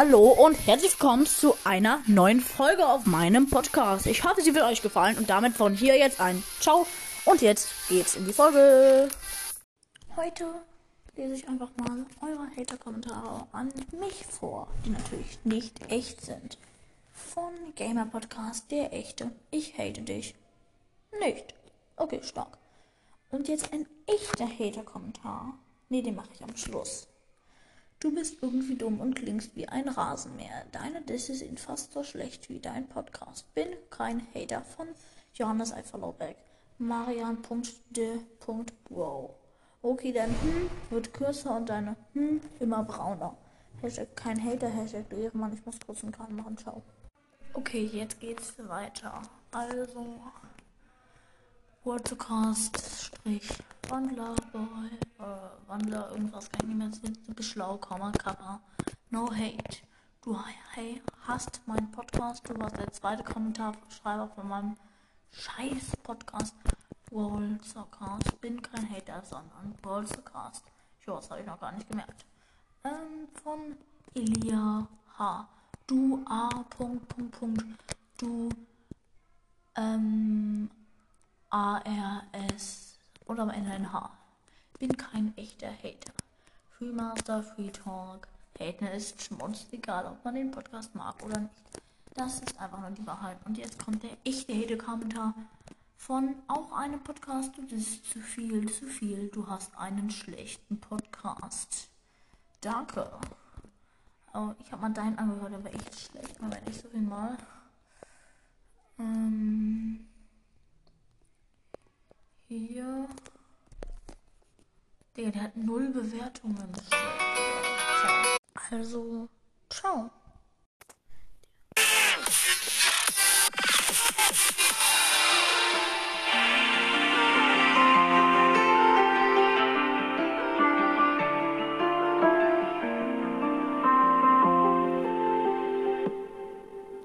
Hallo und herzlich willkommen zu einer neuen Folge auf meinem Podcast. Ich hoffe, sie wird euch gefallen und damit von hier jetzt ein Ciao und jetzt geht's in die Folge. Heute lese ich einfach mal eure Hater-Kommentare an mich vor, die natürlich nicht echt sind. Von Gamer Podcast, der echte. Ich hate dich. Nicht. Okay, stark. Und jetzt ein echter Hater-Kommentar. Ne, den mache ich am Schluss. Du bist irgendwie dumm und klingst wie ein Rasenmäher. Deine Disse sind fast so schlecht wie dein Podcast. Bin kein Hater von Johannes Eiferlaubeck. Marian.de.wow. Okay, dein Hm wird kürzer und deine Hm immer brauner. Hashtag kein Hater, Hashtag du Ehrenmann. Ich muss kurz einen Kahn machen. Ciao. Okay, jetzt geht's weiter. Also, Wordcast, Strich, Wandler, Boy, äh, Wandler, irgendwas kann ich nicht mehr sehen. Du bist schlau, Komma, Kappa. No hate. Du hey, hast meinen Podcast. Du warst der zweite Kommentarschreiber von meinem scheiß Podcast. Worldcast. Bin kein Hater, sondern Worldcast. Jo, das habe ich noch gar nicht gemerkt. Ähm, von Elia H. Du A. Punkt, Punkt, Punkt. Du ähm, A-R-S oder am Ende ein H. Bin kein echter Hater. Freemaster, Free Talk. Haten ist schmunz, egal ob man den Podcast mag oder nicht. Das ist einfach nur die Wahrheit. Und jetzt kommt der echte Hate-Kommentar von auch einem Podcast. Das ist zu viel, zu viel. Du hast einen schlechten Podcast. Danke. Oh, ich habe mal deinen angehört, war echt schlecht. Man werde ich so viel mal. Ähm. Hier. Digga, der hat null Bewertungen. Also, ciao.